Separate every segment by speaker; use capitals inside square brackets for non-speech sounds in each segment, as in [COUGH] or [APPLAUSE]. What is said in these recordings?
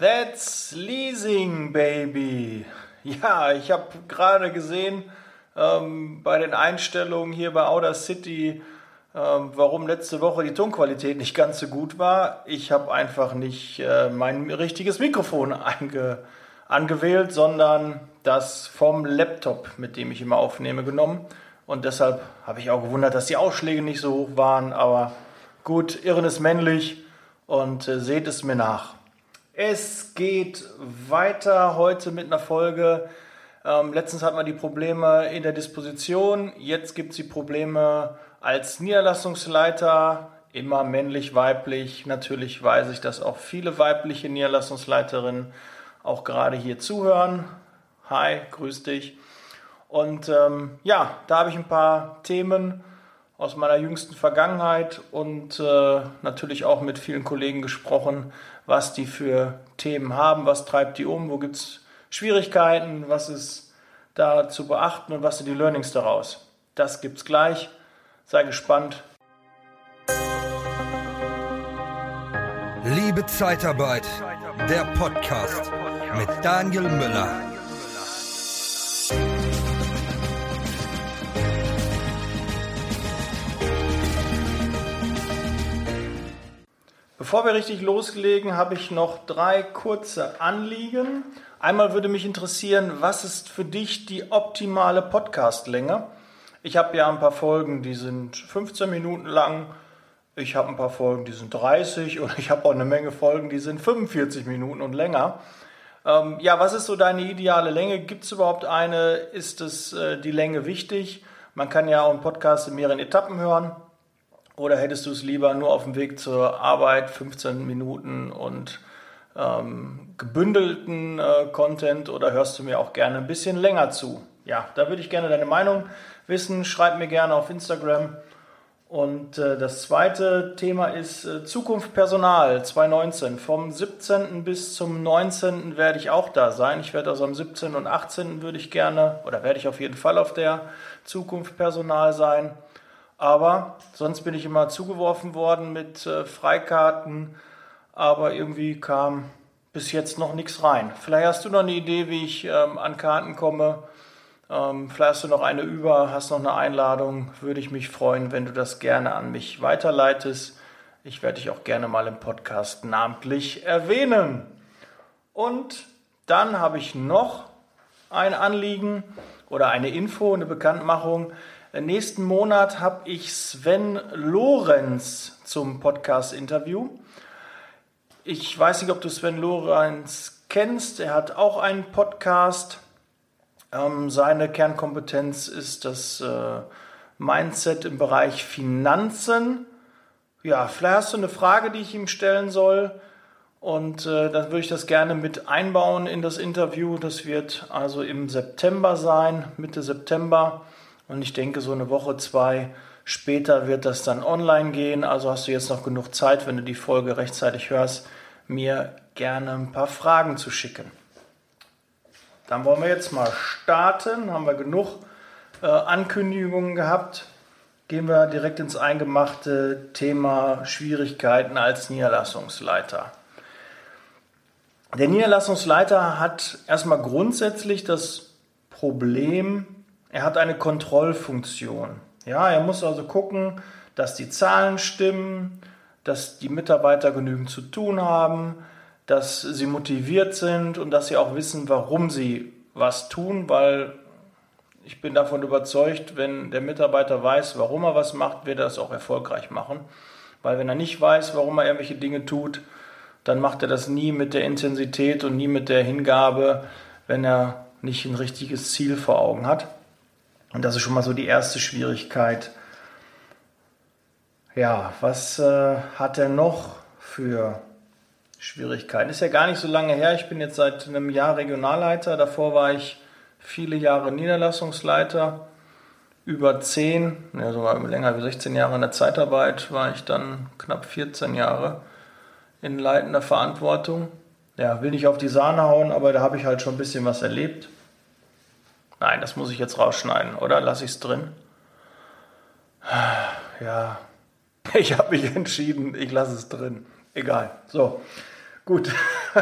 Speaker 1: That's Leasing, Baby. Ja, ich habe gerade gesehen ähm, bei den Einstellungen hier bei Outer City, ähm, warum letzte Woche die Tonqualität nicht ganz so gut war. Ich habe einfach nicht äh, mein richtiges Mikrofon [LAUGHS] einge angewählt, sondern das vom Laptop, mit dem ich immer aufnehme, genommen. Und deshalb habe ich auch gewundert, dass die Ausschläge nicht so hoch waren. Aber gut, Irren ist männlich und äh, seht es mir nach. Es geht weiter heute mit einer Folge. Ähm, letztens hatten wir die Probleme in der Disposition. Jetzt gibt es die Probleme als Niederlassungsleiter. Immer männlich, weiblich. Natürlich weiß ich, dass auch viele weibliche Niederlassungsleiterinnen auch gerade hier zuhören. Hi, grüß dich. Und ähm, ja, da habe ich ein paar Themen aus meiner jüngsten Vergangenheit und äh, natürlich auch mit vielen Kollegen gesprochen, was die für Themen haben, was treibt die um, wo gibt es Schwierigkeiten, was ist da zu beachten und was sind die Learnings daraus. Das gibt es gleich. Sei gespannt.
Speaker 2: Liebe Zeitarbeit, der Podcast mit Daniel Müller.
Speaker 1: Bevor wir richtig loslegen, habe ich noch drei kurze Anliegen. Einmal würde mich interessieren, was ist für dich die optimale Podcastlänge? Ich habe ja ein paar Folgen, die sind 15 Minuten lang. Ich habe ein paar Folgen, die sind 30 und ich habe auch eine Menge Folgen, die sind 45 Minuten und länger. Ähm, ja, was ist so deine ideale Länge? Gibt es überhaupt eine? Ist es äh, die Länge wichtig? Man kann ja auch einen Podcast in mehreren Etappen hören. Oder hättest du es lieber nur auf dem Weg zur Arbeit, 15 Minuten und ähm, gebündelten äh, Content oder hörst du mir auch gerne ein bisschen länger zu? Ja, da würde ich gerne deine Meinung wissen. Schreib mir gerne auf Instagram. Und äh, das zweite Thema ist äh, Zukunft Personal 2019. Vom 17. bis zum 19. werde ich auch da sein. Ich werde also am 17. und 18. würde ich gerne oder werde ich auf jeden Fall auf der Zukunft Personal sein. Aber sonst bin ich immer zugeworfen worden mit äh, Freikarten, aber irgendwie kam bis jetzt noch nichts rein. Vielleicht hast du noch eine Idee, wie ich ähm, an Karten komme. Ähm, vielleicht hast du noch eine über, hast noch eine Einladung. Würde ich mich freuen, wenn du das gerne an mich weiterleitest. Ich werde dich auch gerne mal im Podcast namentlich erwähnen. Und dann habe ich noch ein Anliegen oder eine Info, eine Bekanntmachung. Nächsten Monat habe ich Sven Lorenz zum Podcast-Interview. Ich weiß nicht, ob du Sven Lorenz kennst. Er hat auch einen Podcast. Ähm, seine Kernkompetenz ist das äh, Mindset im Bereich Finanzen. Ja, vielleicht hast du eine Frage, die ich ihm stellen soll. Und äh, dann würde ich das gerne mit einbauen in das Interview. Das wird also im September sein, Mitte September. Und ich denke, so eine Woche, zwei später wird das dann online gehen. Also hast du jetzt noch genug Zeit, wenn du die Folge rechtzeitig hörst, mir gerne ein paar Fragen zu schicken. Dann wollen wir jetzt mal starten. Haben wir genug äh, Ankündigungen gehabt. Gehen wir direkt ins eingemachte Thema Schwierigkeiten als Niederlassungsleiter. Der Niederlassungsleiter hat erstmal grundsätzlich das Problem, er hat eine Kontrollfunktion. Ja, er muss also gucken, dass die Zahlen stimmen, dass die Mitarbeiter genügend zu tun haben, dass sie motiviert sind und dass sie auch wissen, warum sie was tun, weil ich bin davon überzeugt, wenn der Mitarbeiter weiß, warum er was macht, wird er das auch erfolgreich machen. Weil wenn er nicht weiß, warum er irgendwelche Dinge tut, dann macht er das nie mit der Intensität und nie mit der Hingabe, wenn er nicht ein richtiges Ziel vor Augen hat. Und das ist schon mal so die erste Schwierigkeit. Ja, was äh, hat er noch für Schwierigkeiten? Ist ja gar nicht so lange her. Ich bin jetzt seit einem Jahr Regionalleiter. Davor war ich viele Jahre Niederlassungsleiter. Über zehn, ja, sogar länger wie 16 Jahre in der Zeitarbeit war ich dann knapp 14 Jahre in leitender Verantwortung. Ja, will nicht auf die Sahne hauen, aber da habe ich halt schon ein bisschen was erlebt. Nein, das muss ich jetzt rausschneiden, oder? Lass ich es drin? Ja, [LAUGHS] ich habe mich entschieden, ich lasse es drin. Egal. So, Gut. [LAUGHS]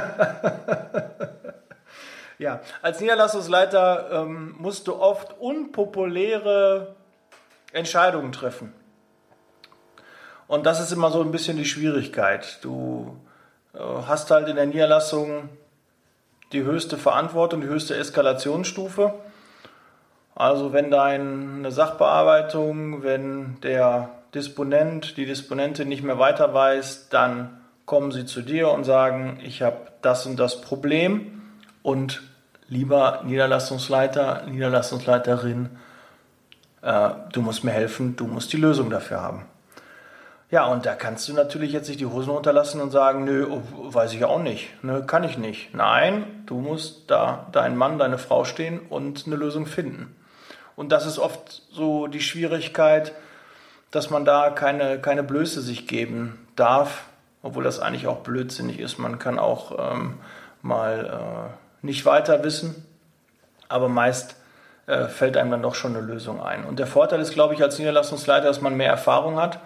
Speaker 1: ja, als Niederlassungsleiter ähm, musst du oft unpopuläre Entscheidungen treffen. Und das ist immer so ein bisschen die Schwierigkeit. Du äh, hast halt in der Niederlassung die höchste Verantwortung, die höchste Eskalationsstufe. Also wenn deine Sachbearbeitung, wenn der Disponent, die Disponentin nicht mehr weiter weiß, dann kommen sie zu dir und sagen, ich habe das und das Problem und lieber Niederlassungsleiter, Niederlassungsleiterin, äh, du musst mir helfen, du musst die Lösung dafür haben. Ja, und da kannst du natürlich jetzt nicht die Hosen runterlassen und sagen, nö, oh, weiß ich auch nicht, ne, kann ich nicht. Nein, du musst da dein Mann, deine Frau stehen und eine Lösung finden. Und das ist oft so die Schwierigkeit, dass man da keine, keine Blöße sich geben darf, obwohl das eigentlich auch blödsinnig ist. Man kann auch ähm, mal äh, nicht weiter wissen, aber meist äh, fällt einem dann doch schon eine Lösung ein. Und der Vorteil ist, glaube ich, als Niederlassungsleiter, dass man mehr Erfahrung hat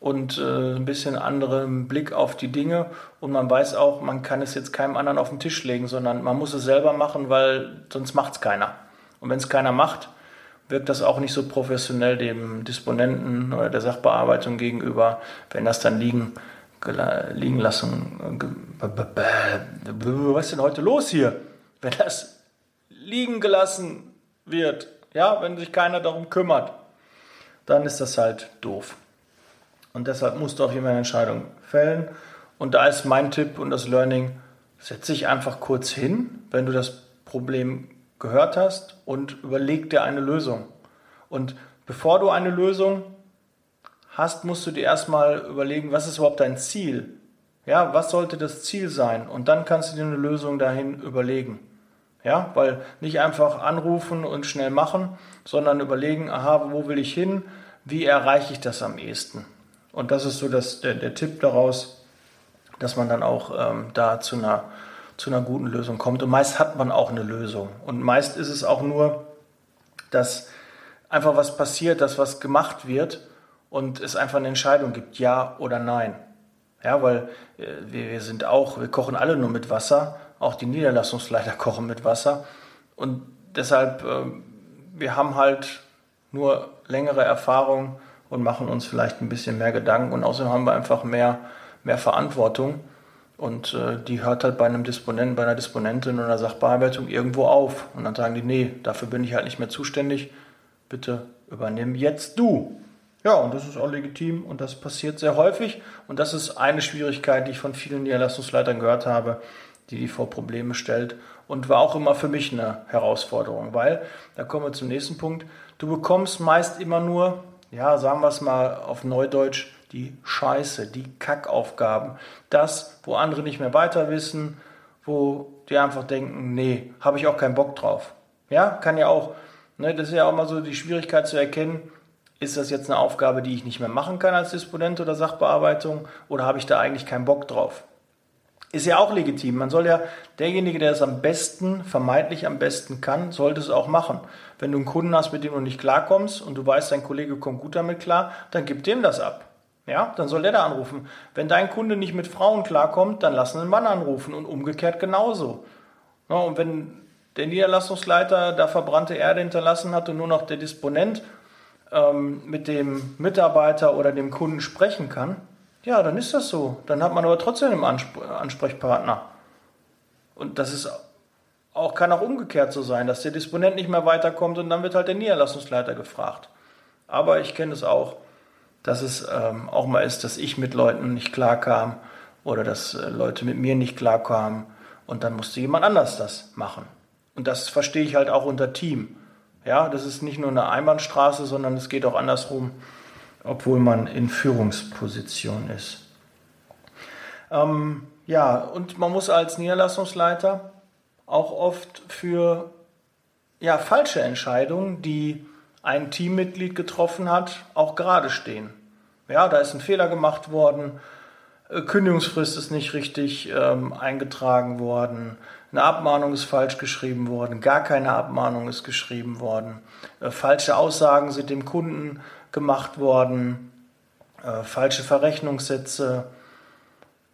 Speaker 1: und äh, ein bisschen anderen Blick auf die Dinge. Und man weiß auch, man kann es jetzt keinem anderen auf den Tisch legen, sondern man muss es selber machen, weil sonst macht es keiner. Und wenn es keiner macht, wirkt das auch nicht so professionell dem Disponenten oder der Sachbearbeitung gegenüber, wenn das dann liegen, liegen lassen. Was ist denn heute los hier? Wenn das liegen gelassen wird, ja, wenn sich keiner darum kümmert, dann ist das halt doof. Und deshalb musst du jeden Fall eine Entscheidung fällen. Und da ist mein Tipp und das Learning, setz dich einfach kurz hin, wenn du das Problem gehört hast und überleg dir eine Lösung. Und bevor du eine Lösung hast, musst du dir erstmal überlegen, was ist überhaupt dein Ziel? Ja, was sollte das Ziel sein? Und dann kannst du dir eine Lösung dahin überlegen. Ja, weil nicht einfach anrufen und schnell machen, sondern überlegen, aha, wo will ich hin? Wie erreiche ich das am ehesten? Und das ist so das, der, der Tipp daraus, dass man dann auch ähm, da zu einer, zu einer guten Lösung kommt. Und meist hat man auch eine Lösung. Und meist ist es auch nur, dass einfach was passiert, dass was gemacht wird und es einfach eine Entscheidung gibt, ja oder nein. Ja, weil äh, wir, sind auch, wir kochen alle nur mit Wasser, auch die Niederlassungsleiter [LAUGHS] kochen mit Wasser. Und deshalb, äh, wir haben halt nur längere Erfahrung und machen uns vielleicht ein bisschen mehr Gedanken und außerdem haben wir einfach mehr, mehr Verantwortung und äh, die hört halt bei einem Disponenten, bei einer Disponentin oder einer Sachbearbeitung irgendwo auf. Und dann sagen die, nee, dafür bin ich halt nicht mehr zuständig, bitte übernimm jetzt du. Ja, und das ist auch legitim und das passiert sehr häufig. Und das ist eine Schwierigkeit, die ich von vielen Niederlassungsleitern gehört habe, die die vor Probleme stellt. Und war auch immer für mich eine Herausforderung, weil, da kommen wir zum nächsten Punkt, du bekommst meist immer nur ja, sagen wir es mal auf Neudeutsch, die Scheiße, die Kackaufgaben. Das, wo andere nicht mehr weiter wissen, wo die einfach denken, nee, habe ich auch keinen Bock drauf. Ja, kann ja auch, ne, das ist ja auch mal so die Schwierigkeit zu erkennen, ist das jetzt eine Aufgabe, die ich nicht mehr machen kann als Disponent oder Sachbearbeitung oder habe ich da eigentlich keinen Bock drauf? Ist ja auch legitim. Man soll ja, derjenige, der es am besten, vermeintlich am besten kann, sollte es auch machen. Wenn du einen Kunden hast, mit dem du nicht klarkommst und du weißt, dein Kollege kommt gut damit klar, dann gib dem das ab. Ja, dann soll der da anrufen. Wenn dein Kunde nicht mit Frauen klarkommt, dann lass einen Mann anrufen und umgekehrt genauso. Ja, und wenn der Niederlassungsleiter da verbrannte Erde hinterlassen hat und nur noch der Disponent ähm, mit dem Mitarbeiter oder dem Kunden sprechen kann, ja, dann ist das so. Dann hat man aber trotzdem einen Ansprechpartner. Und das ist auch, kann auch umgekehrt so sein, dass der Disponent nicht mehr weiterkommt und dann wird halt der Niederlassungsleiter gefragt. Aber ich kenne es auch, dass es ähm, auch mal ist, dass ich mit Leuten nicht klarkam oder dass äh, Leute mit mir nicht klarkamen und dann musste jemand anders das machen. Und das verstehe ich halt auch unter Team. Ja, das ist nicht nur eine Einbahnstraße, sondern es geht auch andersrum obwohl man in Führungsposition ist. Ähm, ja, und man muss als Niederlassungsleiter auch oft für ja, falsche Entscheidungen, die ein Teammitglied getroffen hat, auch gerade stehen. Ja, da ist ein Fehler gemacht worden, äh, Kündigungsfrist ist nicht richtig ähm, eingetragen worden, eine Abmahnung ist falsch geschrieben worden, gar keine Abmahnung ist geschrieben worden, äh, falsche Aussagen sind dem Kunden gemacht worden, äh, falsche Verrechnungssätze.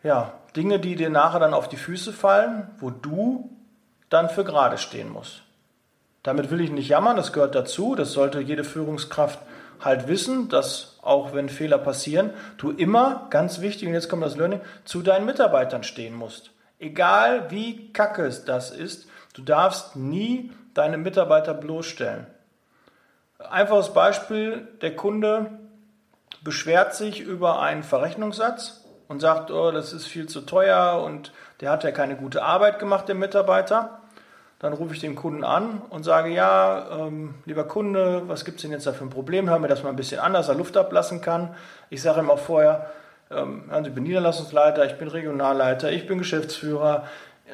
Speaker 1: ja, Dinge, die dir nachher dann auf die Füße fallen, wo du dann für gerade stehen musst. Damit will ich nicht jammern, das gehört dazu, das sollte jede Führungskraft halt wissen, dass auch wenn Fehler passieren, du immer, ganz wichtig, und jetzt kommt das Learning, zu deinen Mitarbeitern stehen musst. Egal wie kacke es das ist, du darfst nie deine Mitarbeiter bloßstellen. Einfaches Beispiel, der Kunde beschwert sich über einen Verrechnungssatz und sagt, oh, das ist viel zu teuer und der hat ja keine gute Arbeit gemacht, der Mitarbeiter. Dann rufe ich den Kunden an und sage, ja, ähm, lieber Kunde, was gibt es denn jetzt da für ein Problem? Hör mir das mal ein bisschen anders, er Luft ablassen kann. Ich sage ihm auch vorher, ähm, ich bin Niederlassungsleiter, ich bin Regionalleiter, ich bin Geschäftsführer,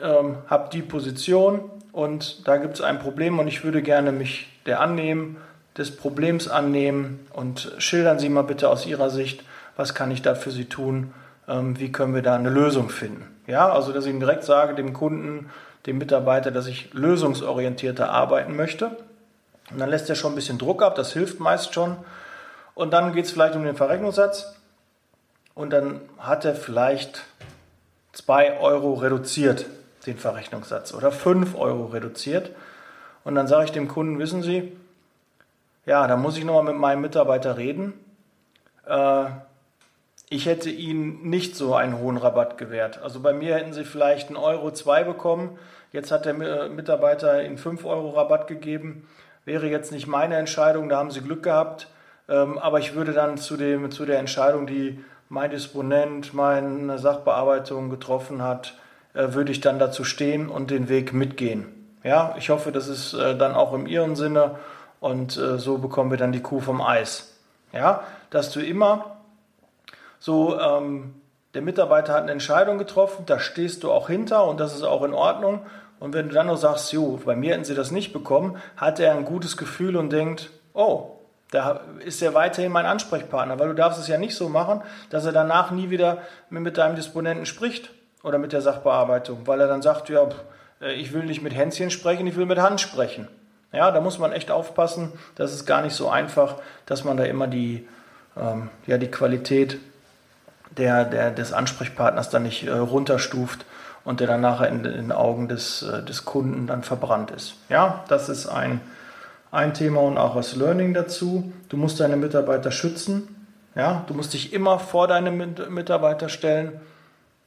Speaker 1: ähm, habe die Position und da gibt es ein Problem und ich würde gerne mich der annehmen, des Problems annehmen und schildern Sie mal bitte aus Ihrer Sicht, was kann ich da für Sie tun, ähm, wie können wir da eine Lösung finden. Ja, also dass ich ihm direkt sage, dem Kunden, dem Mitarbeiter, dass ich lösungsorientierter arbeiten möchte. Und dann lässt er schon ein bisschen Druck ab, das hilft meist schon. Und dann geht es vielleicht um den Verrechnungssatz. Und dann hat er vielleicht 2 Euro reduziert, den Verrechnungssatz, oder 5 Euro reduziert. Und dann sage ich dem Kunden, wissen Sie, ja, da muss ich nochmal mit meinem Mitarbeiter reden. Äh, ich hätte Ihnen nicht so einen hohen Rabatt gewährt. Also bei mir hätten Sie vielleicht einen Euro zwei bekommen. Jetzt hat der Mitarbeiter Ihnen 5 Euro Rabatt gegeben. Wäre jetzt nicht meine Entscheidung, da haben Sie Glück gehabt. Ähm, aber ich würde dann zu, dem, zu der Entscheidung, die mein Disponent, meine Sachbearbeitung getroffen hat, äh, würde ich dann dazu stehen und den Weg mitgehen. Ja, ich hoffe, das ist äh, dann auch in Ihrem Sinne und äh, so bekommen wir dann die Kuh vom Eis. Ja, dass du immer so, ähm, der Mitarbeiter hat eine Entscheidung getroffen, da stehst du auch hinter und das ist auch in Ordnung. Und wenn du dann noch sagst, jo, bei mir hätten sie das nicht bekommen, hat er ein gutes Gefühl und denkt, oh, da ist er weiterhin mein Ansprechpartner, weil du darfst es ja nicht so machen, dass er danach nie wieder mit deinem Disponenten spricht oder mit der Sachbearbeitung, weil er dann sagt, ja, äh, ich will nicht mit Hänschen sprechen, ich will mit Hand sprechen. Ja, da muss man echt aufpassen. Das ist gar nicht so einfach, dass man da immer die, ähm, ja, die Qualität der, der, des Ansprechpartners dann nicht äh, runterstuft und der dann nachher in, den Augen des, äh, des Kunden dann verbrannt ist. Ja, das ist ein, ein Thema und auch das Learning dazu. Du musst deine Mitarbeiter schützen. Ja, du musst dich immer vor deine Mitarbeiter stellen,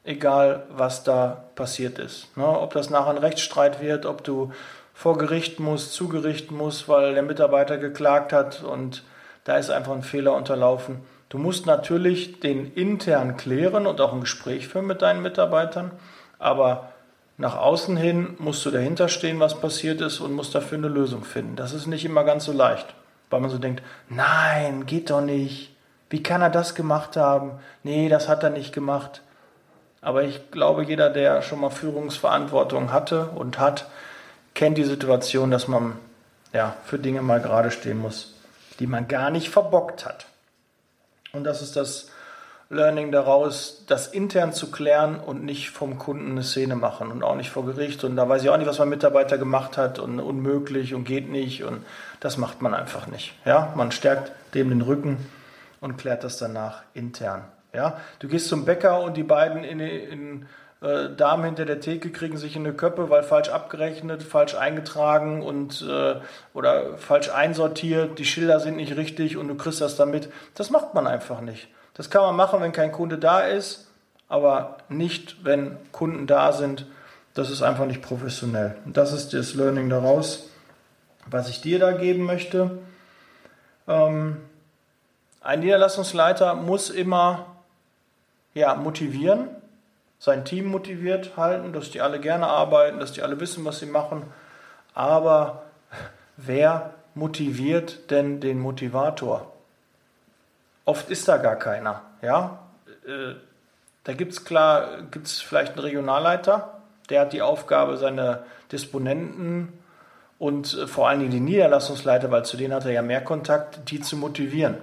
Speaker 1: egal was da passiert ist. Ne, ob das nachher ein Rechtsstreit wird, ob du vor Gericht muss, zu Gericht muss, weil der Mitarbeiter geklagt hat und da ist einfach ein Fehler unterlaufen. Du musst natürlich den intern klären und auch ein Gespräch führen mit deinen Mitarbeitern, aber nach außen hin musst du dahinter stehen, was passiert ist und musst dafür eine Lösung finden. Das ist nicht immer ganz so leicht, weil man so denkt, nein, geht doch nicht. Wie kann er das gemacht haben? Nee, das hat er nicht gemacht. Aber ich glaube, jeder, der schon mal Führungsverantwortung hatte und hat, kennt die Situation, dass man ja, für Dinge mal gerade stehen muss, die man gar nicht verbockt hat. Und das ist das Learning daraus, das intern zu klären und nicht vom Kunden eine Szene machen und auch nicht vor Gericht. Und da weiß ich auch nicht, was mein Mitarbeiter gemacht hat und unmöglich und geht nicht. Und das macht man einfach nicht. Ja, man stärkt dem den Rücken und klärt das danach intern. Ja, du gehst zum Bäcker und die beiden in, in äh, Damen hinter der Theke kriegen sich in eine Köppe, weil falsch abgerechnet, falsch eingetragen und äh, oder falsch einsortiert, die Schilder sind nicht richtig und du kriegst das damit. Das macht man einfach nicht. Das kann man machen, wenn kein Kunde da ist, aber nicht, wenn Kunden da sind. Das ist einfach nicht professionell. Und das ist das Learning daraus, was ich dir da geben möchte. Ähm, ein Niederlassungsleiter muss immer ja, motivieren sein Team motiviert halten, dass die alle gerne arbeiten, dass die alle wissen, was sie machen. Aber wer motiviert denn den Motivator? Oft ist da gar keiner. Ja? Äh, da gibt es klar, gibt es vielleicht einen Regionalleiter, der hat die Aufgabe, seine Disponenten und äh, vor allen Dingen die Niederlassungsleiter, weil zu denen hat er ja mehr Kontakt, die zu motivieren.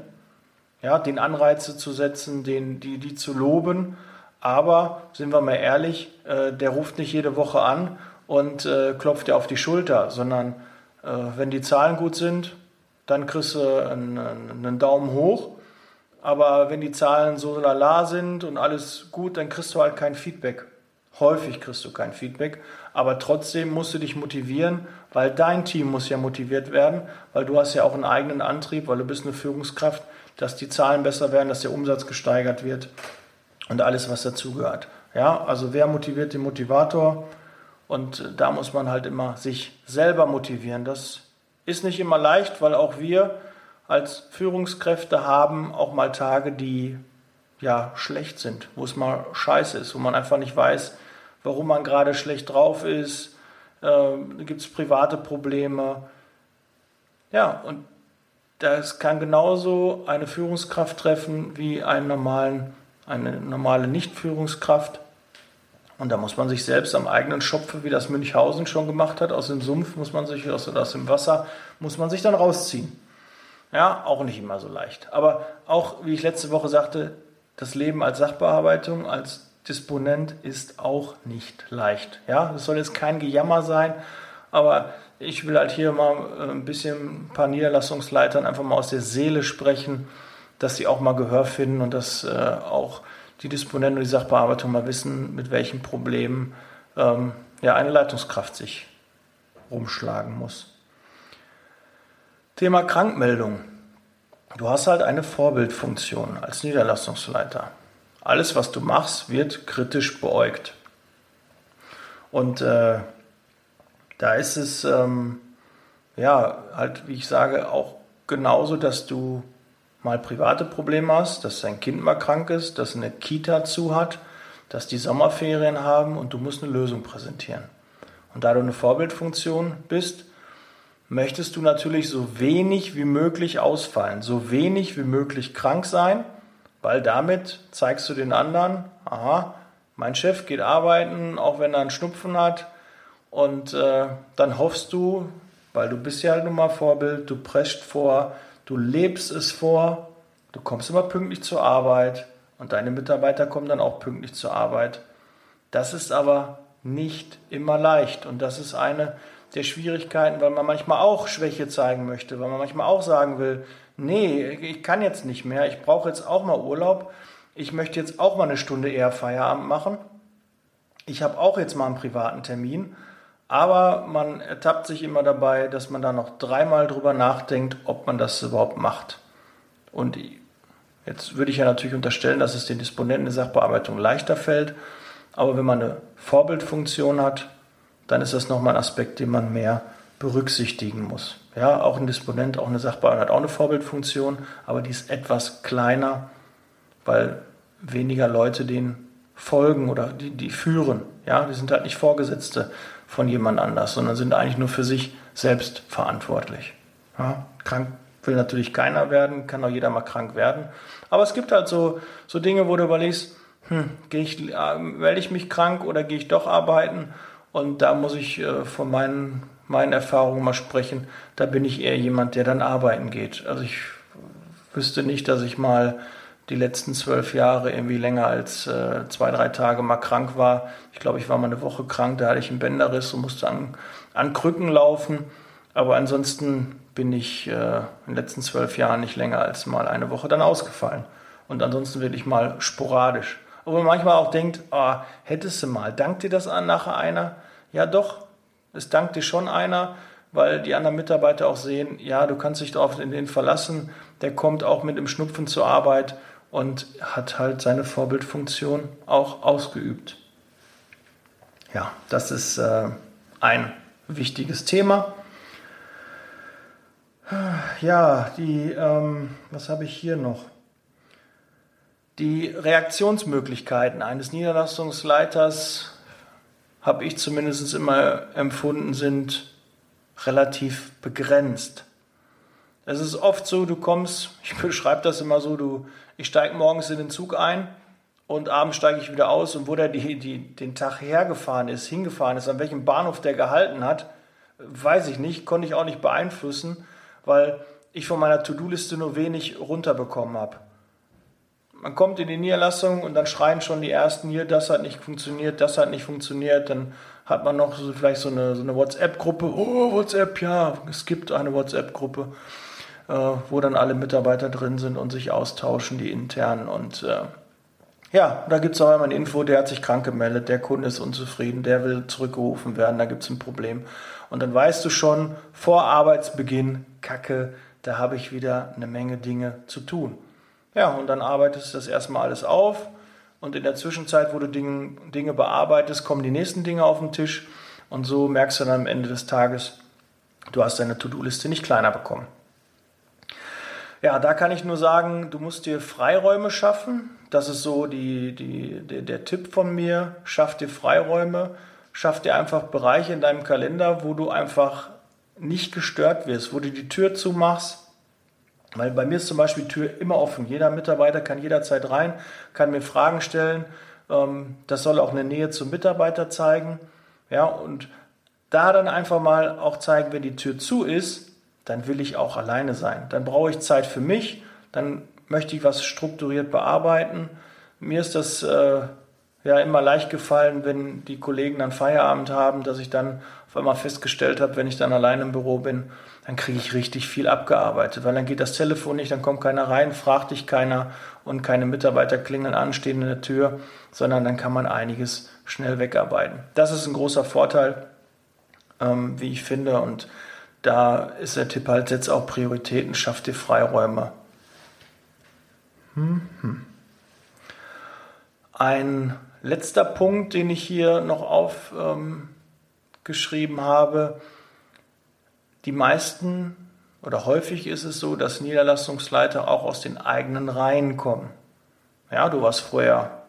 Speaker 1: Ja, den Anreize zu setzen, den, die, die zu loben aber sind wir mal ehrlich, äh, der ruft nicht jede Woche an und äh, klopft dir auf die Schulter, sondern äh, wenn die Zahlen gut sind, dann kriegst du einen, einen Daumen hoch aber wenn die Zahlen so lala sind und alles gut, dann kriegst du halt kein Feedback. Häufig kriegst du kein Feedback, aber trotzdem musst du dich motivieren, weil dein Team muss ja motiviert werden, weil du hast ja auch einen eigenen Antrieb, weil du bist eine Führungskraft, dass die Zahlen besser werden, dass der Umsatz gesteigert wird und alles, was dazugehört. Ja, also wer motiviert den Motivator? Und da muss man halt immer sich selber motivieren. Das ist nicht immer leicht, weil auch wir als Führungskräfte haben auch mal Tage, die ja schlecht sind, wo es mal scheiße ist, wo man einfach nicht weiß, warum man gerade schlecht drauf ist. Äh, Gibt es private Probleme. Ja, und das kann genauso eine Führungskraft treffen wie einen normalen, eine normale Nicht-Führungskraft. Und da muss man sich selbst am eigenen Schopfe, wie das Münchhausen schon gemacht hat, aus dem Sumpf muss man sich, aus, aus dem Wasser, muss man sich dann rausziehen. Ja, auch nicht immer so leicht. Aber auch, wie ich letzte Woche sagte, das Leben als Sachbearbeitung, als Disponent ist auch nicht leicht. Ja, das soll jetzt kein Gejammer sein, aber ich will halt hier mal äh, ein bisschen ein paar Niederlassungsleitern einfach mal aus der Seele sprechen, dass sie auch mal Gehör finden und dass äh, auch die Disponenten und die Sachbearbeitung mal wissen, mit welchen Problemen ähm, ja, eine Leitungskraft sich rumschlagen muss. Thema Krankmeldung. Du hast halt eine Vorbildfunktion als Niederlassungsleiter. Alles, was du machst, wird kritisch beäugt. Und äh, da ist es, ähm, ja, halt, wie ich sage, auch genauso, dass du mal private Probleme hast, dass dein Kind mal krank ist, dass eine Kita zu hat, dass die Sommerferien haben und du musst eine Lösung präsentieren. Und da du eine Vorbildfunktion bist, möchtest du natürlich so wenig wie möglich ausfallen, so wenig wie möglich krank sein, weil damit zeigst du den anderen, aha, mein Chef geht arbeiten, auch wenn er einen Schnupfen hat. Und äh, dann hoffst du, weil du bist ja nun mal Vorbild, du prescht vor, du lebst es vor, du kommst immer pünktlich zur Arbeit und deine Mitarbeiter kommen dann auch pünktlich zur Arbeit. Das ist aber nicht immer leicht und das ist eine der Schwierigkeiten, weil man manchmal auch Schwäche zeigen möchte, weil man manchmal auch sagen will, nee, ich kann jetzt nicht mehr, ich brauche jetzt auch mal Urlaub, ich möchte jetzt auch mal eine Stunde eher Feierabend machen, ich habe auch jetzt mal einen privaten Termin, aber man ertappt sich immer dabei, dass man da noch dreimal drüber nachdenkt, ob man das überhaupt macht. Und jetzt würde ich ja natürlich unterstellen, dass es den Disponenten der Sachbearbeitung leichter fällt, aber wenn man eine Vorbildfunktion hat, dann ist das nochmal ein Aspekt, den man mehr berücksichtigen muss. Ja, auch ein Disponent, auch eine Sachbearbeitung hat auch eine Vorbildfunktion, aber die ist etwas kleiner, weil weniger Leute den folgen oder die, die führen. Ja, die sind halt nicht Vorgesetzte von jemand anders, sondern sind eigentlich nur für sich selbst verantwortlich. Ja, krank will natürlich keiner werden, kann auch jeder mal krank werden. Aber es gibt halt so, so Dinge, wo du überlegst, hm, ich, äh, melde ich mich krank oder gehe ich doch arbeiten? Und da muss ich äh, von meinen, meinen Erfahrungen mal sprechen. Da bin ich eher jemand, der dann arbeiten geht. Also ich wüsste nicht, dass ich mal die letzten zwölf Jahre irgendwie länger als äh, zwei, drei Tage mal krank war. Ich glaube, ich war mal eine Woche krank, da hatte ich einen Bänderriss und musste an, an Krücken laufen. Aber ansonsten bin ich äh, in den letzten zwölf Jahren nicht länger als mal eine Woche dann ausgefallen. Und ansonsten wirklich mal sporadisch. Wo man manchmal auch denkt, oh, hättest du mal, dankt dir das an nachher einer? Ja doch, es dankt dir schon einer, weil die anderen Mitarbeiter auch sehen, ja, du kannst dich darauf in den verlassen, der kommt auch mit dem Schnupfen zur Arbeit und hat halt seine Vorbildfunktion auch ausgeübt. Ja, das ist äh, ein wichtiges Thema. Ja, die, ähm, was habe ich hier noch? Die Reaktionsmöglichkeiten eines Niederlassungsleiters, habe ich zumindest immer empfunden, sind relativ begrenzt. Es ist oft so, du kommst, [LAUGHS] ich beschreibe das immer so, du, ich steige morgens in den Zug ein und abends steige ich wieder aus und wo der die, die, den Tag hergefahren ist, hingefahren ist, an welchem Bahnhof der gehalten hat, weiß ich nicht, konnte ich auch nicht beeinflussen, weil ich von meiner To-Do-Liste nur wenig runterbekommen habe man kommt in die Niederlassung und dann schreien schon die ersten hier, das hat nicht funktioniert, das hat nicht funktioniert. Dann hat man noch so, vielleicht so eine, so eine WhatsApp-Gruppe. Oh, WhatsApp, ja, es gibt eine WhatsApp-Gruppe. Äh, wo dann alle Mitarbeiter drin sind und sich austauschen, die internen. Und äh, ja, da gibt es auch immer eine Info, der hat sich krank gemeldet, der Kunde ist unzufrieden, der will zurückgerufen werden, da gibt es ein Problem. Und dann weißt du schon vor Arbeitsbeginn, Kacke, da habe ich wieder eine Menge Dinge zu tun. Ja, und dann arbeitest du das erstmal alles auf und in der Zwischenzeit, wo du Dinge, Dinge bearbeitest, kommen die nächsten Dinge auf den Tisch und so merkst du dann am Ende des Tages, du hast deine To-Do-Liste nicht kleiner bekommen. Ja, da kann ich nur sagen, du musst dir Freiräume schaffen. Das ist so die, die, der, der Tipp von mir. Schaff dir Freiräume, schaff dir einfach Bereiche in deinem Kalender, wo du einfach nicht gestört wirst, wo du die Tür zumachst. Weil bei mir ist zum Beispiel die Tür immer offen. Jeder Mitarbeiter kann jederzeit rein, kann mir Fragen stellen. Ähm, das soll auch eine Nähe zum Mitarbeiter zeigen. Ja, und da dann einfach mal auch zeigen, wenn die Tür zu ist, dann will ich auch alleine sein. Dann brauche ich Zeit für mich, dann möchte ich was strukturiert bearbeiten. Mir ist das äh, ja immer leicht gefallen, wenn die Kollegen dann Feierabend haben, dass ich dann auf einmal festgestellt habe, wenn ich dann allein im Büro bin, dann kriege ich richtig viel abgearbeitet, weil dann geht das Telefon nicht, dann kommt keiner rein, fragt dich keiner und keine Mitarbeiter klingeln an, stehen in der Tür, sondern dann kann man einiges schnell wegarbeiten. Das ist ein großer Vorteil, ähm, wie ich finde, und da ist der Tipp halt, setz auch Prioritäten, schaff dir Freiräume. Hm, hm. Ein letzter Punkt, den ich hier noch aufgeschrieben ähm, habe. Die meisten oder häufig ist es so, dass Niederlassungsleiter auch aus den eigenen Reihen kommen. Ja, du warst vorher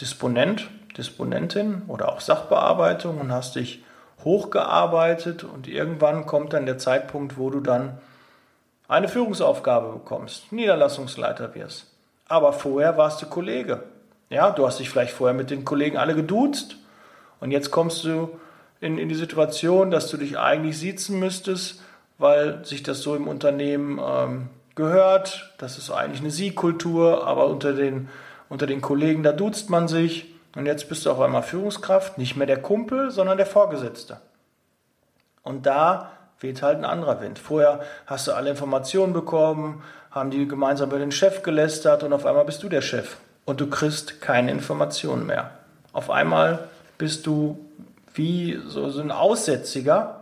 Speaker 1: Disponent, Disponentin oder auch Sachbearbeitung und hast dich hochgearbeitet und irgendwann kommt dann der Zeitpunkt, wo du dann eine Führungsaufgabe bekommst, Niederlassungsleiter wirst. Aber vorher warst du Kollege. Ja, du hast dich vielleicht vorher mit den Kollegen alle geduzt und jetzt kommst du in, in die Situation, dass du dich eigentlich siezen müsstest, weil sich das so im Unternehmen ähm, gehört. Das ist eigentlich eine Sie-Kultur, aber unter den, unter den Kollegen, da duzt man sich. Und jetzt bist du auf einmal Führungskraft, nicht mehr der Kumpel, sondern der Vorgesetzte. Und da weht halt ein anderer Wind. Vorher hast du alle Informationen bekommen, haben die gemeinsam über den Chef gelästert und auf einmal bist du der Chef und du kriegst keine Informationen mehr. Auf einmal bist du wie so, ein Aussätziger,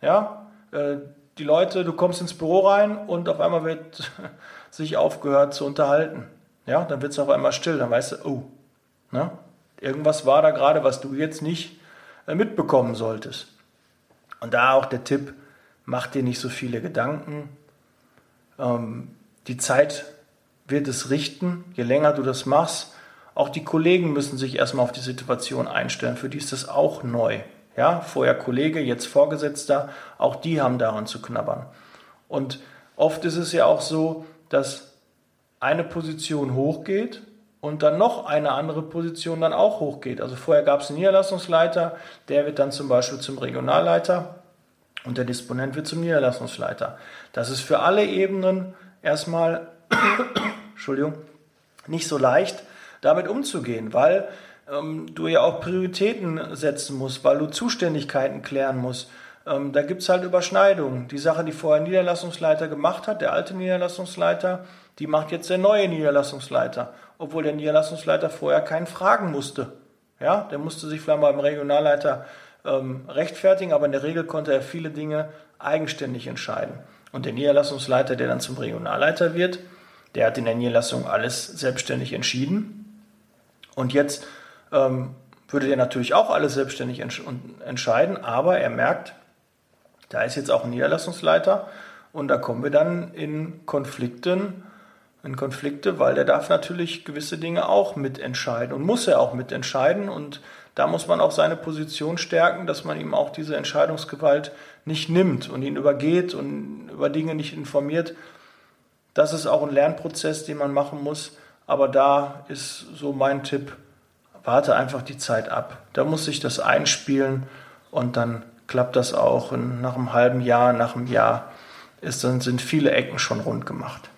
Speaker 1: ja, äh, die Leute, du kommst ins Büro rein und auf einmal wird [LAUGHS] sich aufgehört zu unterhalten. Ja, dann wird es auf einmal still, dann weißt du, oh, ne? Irgendwas war da gerade, was du jetzt nicht äh, mitbekommen solltest. Und da auch der Tipp, mach dir nicht so viele Gedanken. Ähm, die Zeit wird es richten, je länger du das machst. Auch die Kollegen müssen sich erstmal auf die Situation einstellen. Für die ist das auch neu. Ja, vorher Kollege, jetzt Vorgesetzter, auch die haben daran zu knabbern. Und oft ist es ja auch so, dass eine Position hochgeht und dann noch eine andere Position dann auch hochgeht. Also vorher gab es einen Niederlassungsleiter, der wird dann zum Beispiel zum Regionalleiter und der Disponent wird zum Niederlassungsleiter. Das ist für alle Ebenen erstmal [COUGHS] Entschuldigung, nicht so leicht, damit umzugehen, weil ähm, du ja auch Prioritäten setzen musst, weil du Zuständigkeiten klären musst. Ähm, da gibt es halt Überschneidungen. Die Sache, die vorher Niederlassungsleiter gemacht hat, der alte Niederlassungsleiter, die macht jetzt der neue Niederlassungsleiter, obwohl der Niederlassungsleiter vorher keinen fragen musste. Ja, der musste sich vielleicht mal beim Regionalleiter ähm, rechtfertigen, aber in der Regel konnte er viele Dinge eigenständig entscheiden. Und der Niederlassungsleiter, der dann zum Regionalleiter wird, der hat in der Niederlassung alles selbstständig entschieden. Und jetzt ähm, würde der natürlich auch alles selbstständig entsch entscheiden, aber er merkt, da ist jetzt auch ein Niederlassungsleiter und da kommen wir dann in Konflikten, in Konflikte, weil der darf natürlich gewisse Dinge auch mitentscheiden und muss er auch mitentscheiden und da muss man auch seine Position stärken, dass man ihm auch diese Entscheidungsgewalt nicht nimmt und ihn übergeht und über Dinge nicht informiert, das ist auch ein Lernprozess, den man machen muss. Aber da ist so mein Tipp, warte einfach die Zeit ab. Da muss sich das einspielen und dann klappt das auch. Und nach einem halben Jahr, nach einem Jahr ist, dann sind viele Ecken schon rund gemacht.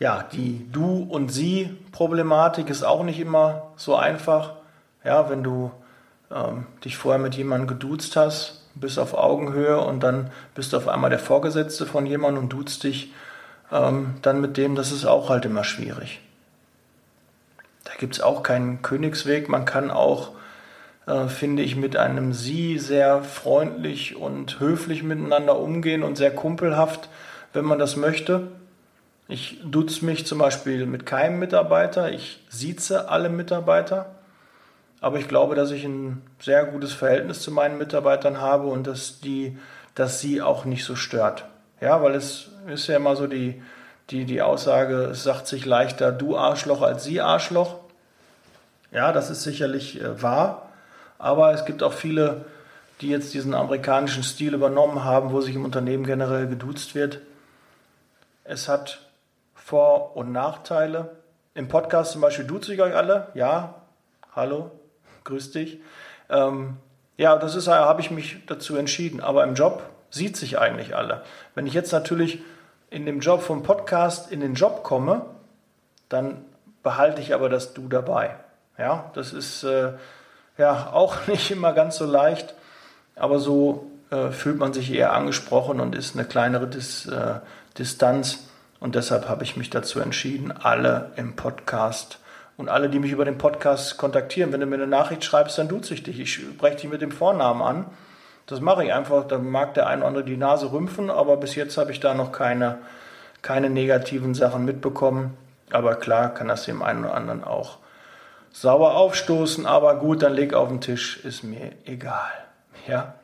Speaker 1: Ja, die Du- und Sie-Problematik ist auch nicht immer so einfach. Ja, wenn du ähm, dich vorher mit jemandem geduzt hast bist auf Augenhöhe und dann bist du auf einmal der Vorgesetzte von jemandem und duzt dich ähm, dann mit dem, das ist auch halt immer schwierig. Da gibt es auch keinen Königsweg. Man kann auch, äh, finde ich, mit einem Sie sehr freundlich und höflich miteinander umgehen und sehr kumpelhaft, wenn man das möchte. Ich duze mich zum Beispiel mit keinem Mitarbeiter, ich sieze alle Mitarbeiter, aber ich glaube, dass ich ein sehr gutes Verhältnis zu meinen Mitarbeitern habe und dass die, dass sie auch nicht so stört. Ja, weil es ist ja immer so die, die, die Aussage, es sagt sich leichter du Arschloch als sie Arschloch. Ja, das ist sicherlich äh, wahr, aber es gibt auch viele, die jetzt diesen amerikanischen Stil übernommen haben, wo sich im Unternehmen generell geduzt wird. Es hat vor- und Nachteile. Im Podcast zum Beispiel duze ich euch alle. Ja, hallo, grüß dich. Ähm, ja, das ist, habe ich mich dazu entschieden. Aber im Job sieht sich eigentlich alle. Wenn ich jetzt natürlich in dem Job vom Podcast in den Job komme, dann behalte ich aber das Du dabei. Ja, das ist äh, ja auch [LAUGHS] nicht immer ganz so leicht, aber so äh, fühlt man sich eher angesprochen und ist eine kleinere Dis, äh, Distanz. Und deshalb habe ich mich dazu entschieden, alle im Podcast und alle, die mich über den Podcast kontaktieren, wenn du mir eine Nachricht schreibst, dann duze ich dich. Ich spreche dich mit dem Vornamen an. Das mache ich einfach. Da mag der eine oder andere die Nase rümpfen, aber bis jetzt habe ich da noch keine, keine negativen Sachen mitbekommen. Aber klar kann das dem einen oder anderen auch sauer aufstoßen. Aber gut, dann leg auf den Tisch, ist mir egal. Ja.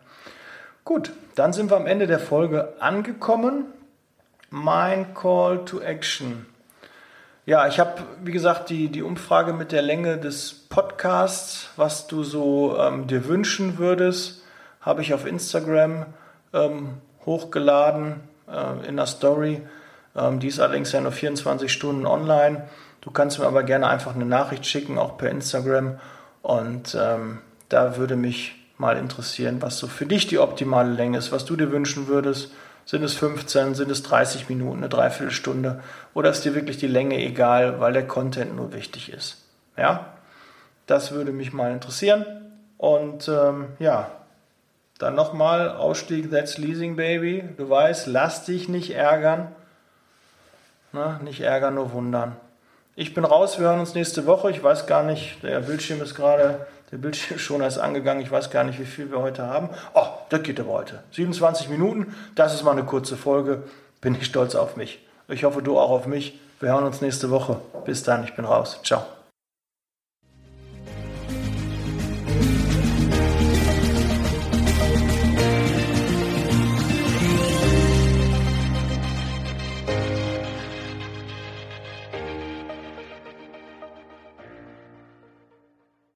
Speaker 1: Gut, dann sind wir am Ende der Folge angekommen mein Call to Action. Ja, ich habe, wie gesagt, die, die Umfrage mit der Länge des Podcasts, was du so ähm, dir wünschen würdest, habe ich auf Instagram ähm, hochgeladen äh, in der Story. Ähm, die ist allerdings ja nur 24 Stunden online. Du kannst mir aber gerne einfach eine Nachricht schicken, auch per Instagram. Und ähm, da würde mich mal interessieren, was so für dich die optimale Länge ist, was du dir wünschen würdest. Sind es 15, sind es 30 Minuten, eine Dreiviertelstunde? Oder ist dir wirklich die Länge egal, weil der Content nur wichtig ist? Ja, das würde mich mal interessieren. Und ähm, ja, dann nochmal Ausstieg That's Leasing Baby. Du weißt, lass dich nicht ärgern. Na, nicht ärgern, nur wundern. Ich bin raus, wir hören uns nächste Woche. Ich weiß gar nicht, der Bildschirm ist gerade der Bildschirm schon ist angegangen. Ich weiß gar nicht, wie viel wir heute haben. Oh, das geht aber heute. 27 Minuten. Das ist mal eine kurze Folge. Bin ich stolz auf mich. Ich hoffe, du auch auf mich. Wir hören uns nächste Woche. Bis dann. Ich bin raus. Ciao.